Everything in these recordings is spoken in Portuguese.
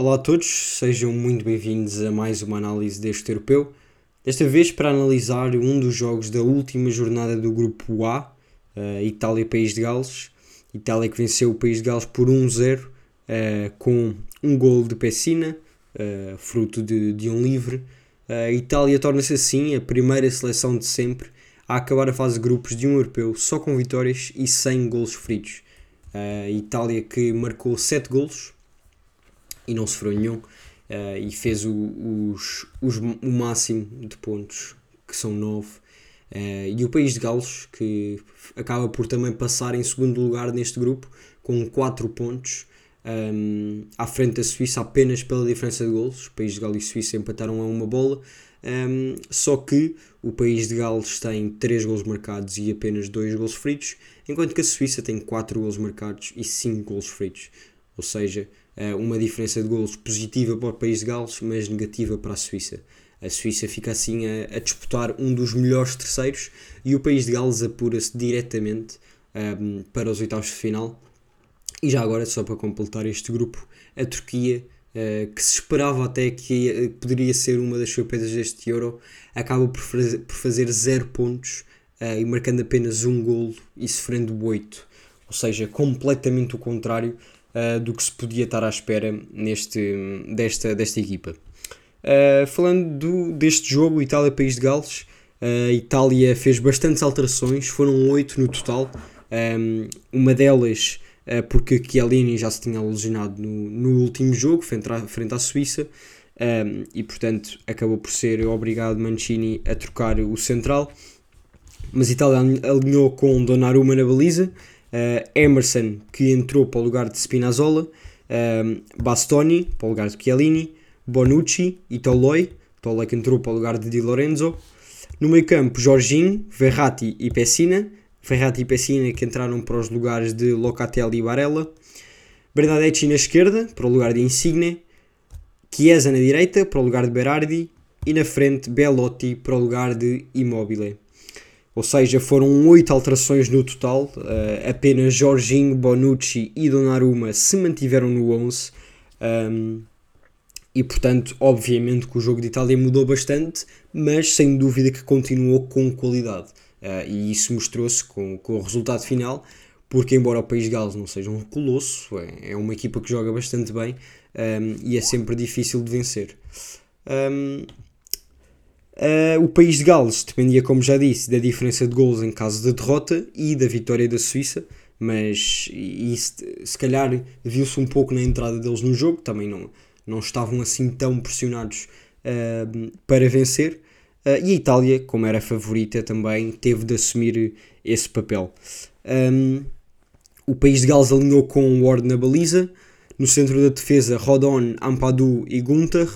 Olá a todos, sejam muito bem-vindos a mais uma análise deste europeu. Desta vez para analisar um dos jogos da última jornada do grupo A, uh, Itália-País de Gales. Itália que venceu o País de Gales por 1-0 uh, com um gol de Pessina, uh, fruto de, de um livre. A Itália torna-se assim a primeira seleção de sempre a acabar a fase de grupos de um europeu só com vitórias e sem golos feridos. A Itália que marcou 7 golos e não sofreu nenhum uh, e fez o, os, os, o máximo de pontos, que são 9. Uh, eh, e o País de Gales, que acaba por também passar em segundo lugar neste grupo, com 4 pontos, um, à frente da Suíça apenas pela diferença de golos. O País de Gales e Suíça empataram a uma bola, um, só que o País de Gales tem 3 golos marcados e apenas 2 golos feridos, enquanto que a Suíça tem 4 golos marcados e 5 golos feridos. Ou seja, uma diferença de golos positiva para o País de Gales, mas negativa para a Suíça. A Suíça fica assim a, a disputar um dos melhores terceiros e o País de Gales apura-se diretamente um, ehm, para os oitavos de final. E já agora, só para completar este grupo, a Turquia, uh, que se esperava até que uh, poderia ser uma das surpresas deste Euro, acaba por, por fazer zero pontos uh, e marcando apenas um golo e sofrendo oito. Ou seja, completamente o contrário uh, do que se podia estar à espera neste, desta, desta equipa. Uh, falando do, deste jogo, Itália-País de Gales, a uh, Itália fez bastantes alterações, foram oito no total. Um, uma delas porque Chiellini já se tinha lesionado no, no último jogo, frente à, frente à Suíça, um, e portanto acabou por ser obrigado Mancini a trocar o central. Mas Itália alinhou com Donnarumma na baliza, uh, Emerson, que entrou para o lugar de Spinazzola, uh, Bastoni, para o lugar de Chiellini, Bonucci e Toloi, Toloi que entrou para o lugar de Di Lorenzo. No meio campo, Jorginho, Verratti e Pessina, Verratti e Pessina que entraram para os lugares de Locatelli e Barella. Bernadetti na esquerda, para o lugar de Insigne. Chiesa na direita, para o lugar de Berardi. E na frente, Belotti, para o lugar de Immobile. Ou seja, foram oito alterações no total. Uh, apenas Jorginho, Bonucci e Donnarumma se mantiveram no 11. Um, e portanto, obviamente que o jogo de Itália mudou bastante, mas sem dúvida que continuou com qualidade. Uh, e isso mostrou-se com, com o resultado final, porque embora o País de Gales não seja um colosso, é, é uma equipa que joga bastante bem um, e é sempre difícil de vencer. Um, Uh, o país de Gales dependia, como já disse, da diferença de gols em caso de derrota e da vitória da Suíça, mas isso se calhar viu-se um pouco na entrada deles no jogo, também não, não estavam assim tão pressionados uh, para vencer. Uh, e a Itália, como era favorita, também teve de assumir esse papel. Um, o país de Gales alinhou com Ward na baliza, no centro da defesa Rodon, Ampadu e Gunther,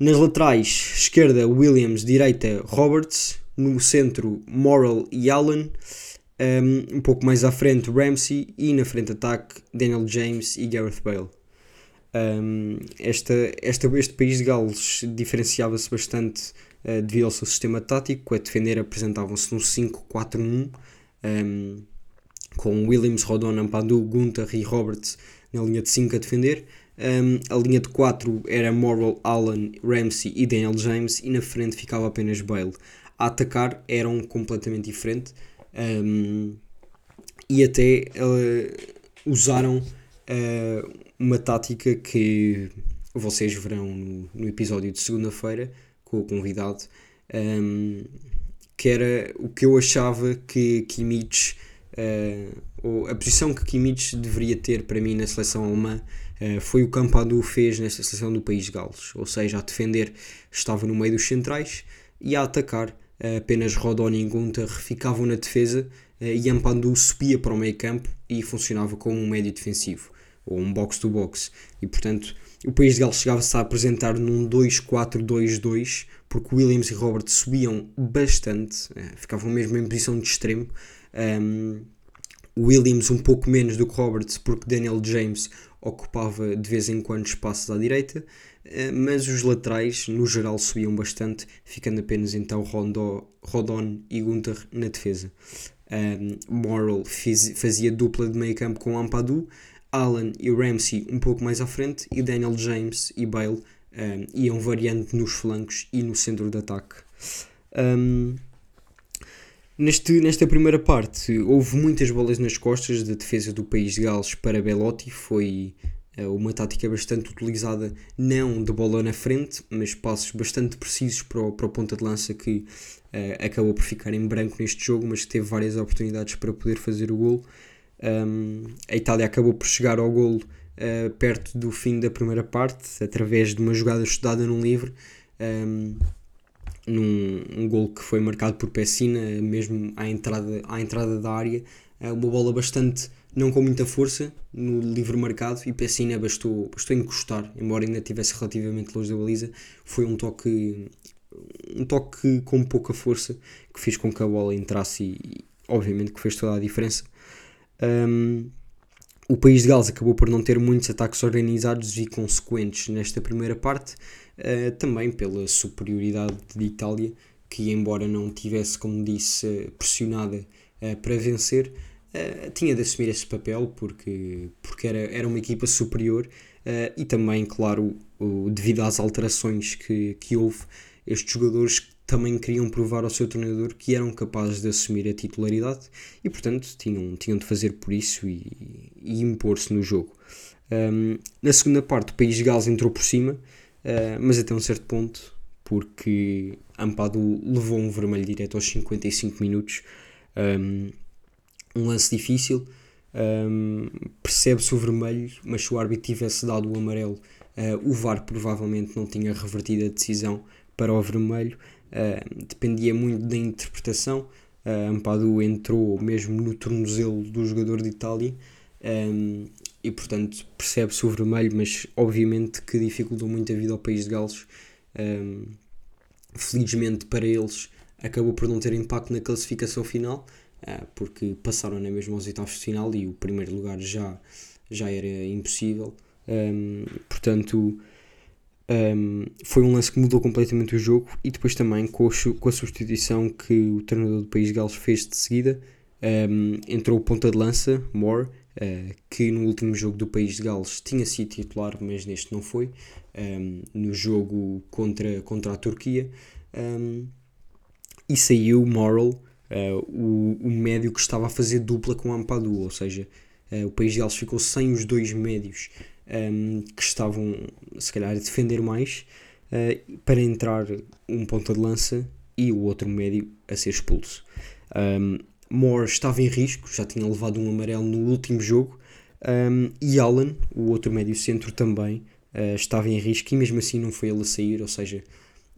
nas laterais, esquerda Williams, direita Roberts, no centro Morrell e Allen, um, um pouco mais à frente Ramsey. E na frente ataque Daniel James e Gareth Bale. Um, esta, esta, este país de Gales diferenciava-se bastante uh, devido ao seu sistema tático, a defender apresentavam-se no 5-4-1, um, com Williams, Rodon, Ampadu, Gunther e Roberts na linha de 5 a defender, um, a linha de 4 era Morrell, Allen, Ramsey e Daniel James e na frente ficava apenas Bale. A atacar eram completamente diferentes um, e até uh, usaram uh, uma tática que vocês verão no, no episódio de segunda-feira com o convidado, um, que era o que eu achava que Kimmich, uh, ou a posição que Kimmich deveria ter para mim na seleção alemã foi o que Campadu fez nesta seleção do País de Gales, ou seja, a defender estava no meio dos centrais e a atacar. Uh, apenas Rodoni e Gunther ficavam na defesa uh, e Ampadu subia para o meio campo e funcionava como um médio defensivo ou um box-to-box e portanto o País de Gales chegava-se a apresentar num 2-4-2-2 porque Williams e Robert subiam bastante, ficavam mesmo em posição de extremo. Um, Williams um pouco menos do que Roberts porque Daniel James ocupava de vez em quando espaços à direita, eh, mas os laterais no geral subiam bastante, ficando apenas então Rondo, Rodon e Gunther na defesa. Um, Morrell fiz, fazia dupla de meio campo com Ampadu, Allen e Ramsey um pouco mais à frente e Daniel James e Bale um, iam variando nos flancos e no centro de ataque. Um, neste, nesta primeira parte houve muitas bolas nas costas da defesa do país de Gales para Belotti, foi uh, uma tática bastante utilizada, não de bola na frente, mas passos bastante precisos para o, para o ponta de lança que uh, acabou por ficar em branco neste jogo, mas teve várias oportunidades para poder fazer o gol. Um, a Itália acabou por chegar ao golo uh, perto do fim da primeira parte, através de uma jogada estudada num livro, um, num um gol que foi marcado por Pessina, mesmo à entrada, à entrada da área, uh, uma bola bastante, não com muita força, no livro marcado, e Pessina bastou, bastou encostar, embora ainda estivesse relativamente longe da baliza, foi um toque um toque com pouca força que fez com que a bola entrasse e, obviamente que fez toda a diferença. Um, o país de Gales acabou por não ter muitos ataques organizados e consequentes nesta primeira parte, uh, também pela superioridade de Itália, que, embora não tivesse, como disse, pressionada uh, para vencer, uh, tinha de assumir esse papel porque, porque era, era uma equipa superior e também, claro, o, devido às alterações que, que houve, estes jogadores também queriam provar ao seu treinador que eram capazes de assumir a titularidade e, portanto, tinham, tinham de fazer por isso e, e impor-se no jogo. Um, na segunda parte, o País de Gales entrou por cima, uh, mas até um certo ponto, porque Ampadu levou um vermelho direto aos 55 minutos. Um, um lance difícil, um, percebe-se o vermelho, mas se o árbitro tivesse dado o amarelo, uh, o VAR provavelmente não tinha revertido a decisão para o vermelho. Uh, dependia muito da interpretação. Uh, Ampadu entrou mesmo no tornozelo do jogador de Itália um, e, portanto, percebe-se o vermelho, mas obviamente que dificultou muito a vida ao país de Gales. Um, felizmente para eles, acabou por não ter impacto na classificação final, uh, porque passaram na mesma aos oitavos de final e o primeiro lugar já, já era impossível. Um, portanto, um, foi um lance que mudou completamente o jogo e depois também com a, com a substituição que o treinador do País de Gales fez de seguida, um, entrou o ponta de lança, Moore, uh, que no último jogo do País de Gales tinha sido titular, mas neste não foi, um, no jogo contra, contra a Turquia, e saiu Moral, uh, o, o médio que estava a fazer dupla com Ampadu, ou seja, uh, o País de Gales ficou sem os dois médios um, que estavam, se calhar, a defender mais uh, para entrar um ponta de lança e o outro médio a ser expulso. Um, Moore estava em risco, já tinha levado um amarelo no último jogo, um, e Allen, o outro médio centro, também uh, estava em risco e mesmo assim não foi ele a sair, ou seja,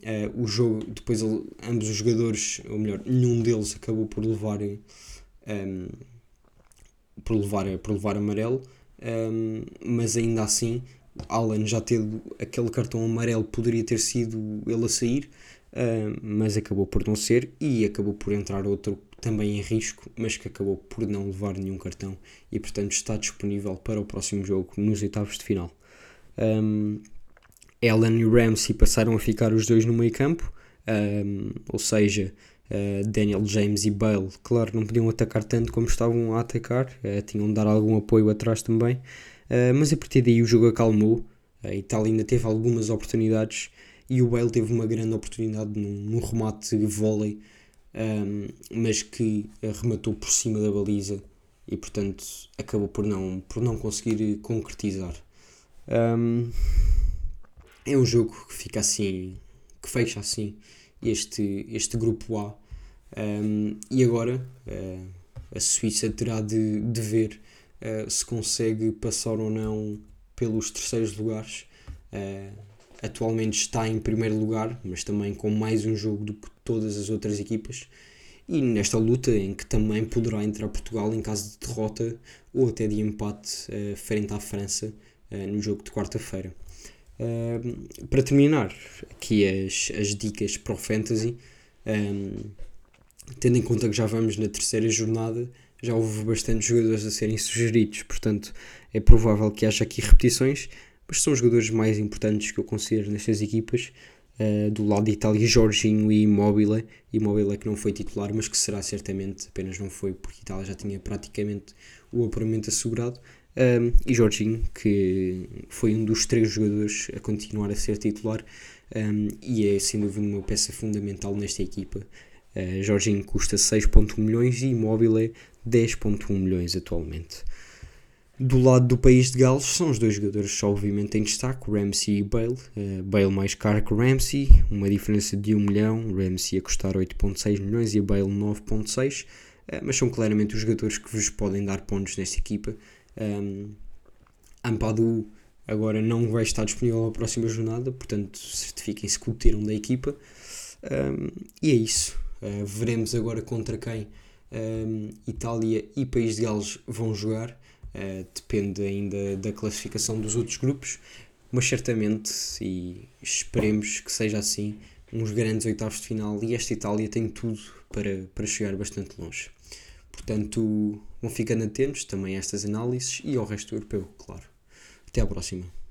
uh, o jogo, depois ele, ambos os jogadores, ou melhor, nenhum deles acabou por levar, um, por levar, por levar amarelo, um, mas ainda assim Alan já teve aquele cartão amarelo poderia ter sido ele a sair uh, mas acabou por não ser e acabou por entrar outro também em risco mas que acabou por não levar nenhum cartão e portanto está disponível para o próximo jogo nos oitavos de final. Um, Alan e Ramsey passaram a ficar os dois no meio campo um, ou seja Uh, Daniel James e Bale, claro, não podiam atacar tanto como estavam a atacar, uh, tinham de dar algum apoio atrás também, uh, mas a partir daí o jogo acalmou. A Itália ainda teve algumas oportunidades e o Bale teve uma grande oportunidade num, num remate de vôlei, um, mas que rematou por cima da baliza e, portanto, acabou por não, por não conseguir concretizar. Um, é um jogo que fica assim, que fecha assim este, este grupo A um, e agora uh, a Suíça terá de, de ver uh, se consegue passar ou não pelos terceiros lugares. Uh, atualmente está em primeiro lugar, mas também com mais um jogo do que todas as outras equipas. E nesta luta em que também poderá entrar Portugal em caso de derrota ou até de empate frente à França no jogo de quarta-feira. para terminar, aqui as, as dicas para o Fantasy. Um, tendo em conta que já vamos na terceira jornada, já houve bastantes jogadores a serem sugeridos, portanto é provável que haja aqui repetições, mas são os jogadores mais importantes que eu considero nestas equipas. Uh, do lado de Itália, Jorginho e Immobile. Immobile que não foi titular, mas que será certamente, apenas não foi porque Itália já tinha praticamente o apuramento assegurado. Um, e Jorginho, que foi um dos três jogadores a continuar a ser titular um, e é sem dúvida uma peça fundamental nesta equipa. Uh, Jorginho custa 6.1 milhões e é 10.1 milhões atualmente. Do lado do país de Gales são os dois jogadores obviamente em destaque, Ramsey e Bale. Uh, Bale mais caro que Ramsey, uma diferença de 1 milhão, Ramsey a custar 8.6 milhões e Bale 9.6, uh, mas são claramente os jogadores que vos podem dar pontos nesta equipa um, Ampadu agora não vai estar disponível na próxima jornada, portanto certifiquem-se que o tiram da equipa. Um, e é isso. Uh, veremos agora contra quem um, Itália e País de Gales vão jogar. Uh, depende ainda da classificação dos outros grupos, mas certamente, e esperemos que seja assim, uns grandes oitavos de final. E esta Itália tem tudo para, para chegar bastante longe. Portanto, vão ficando atentos também a estas análises e ao resto europeu, claro. Até à próxima.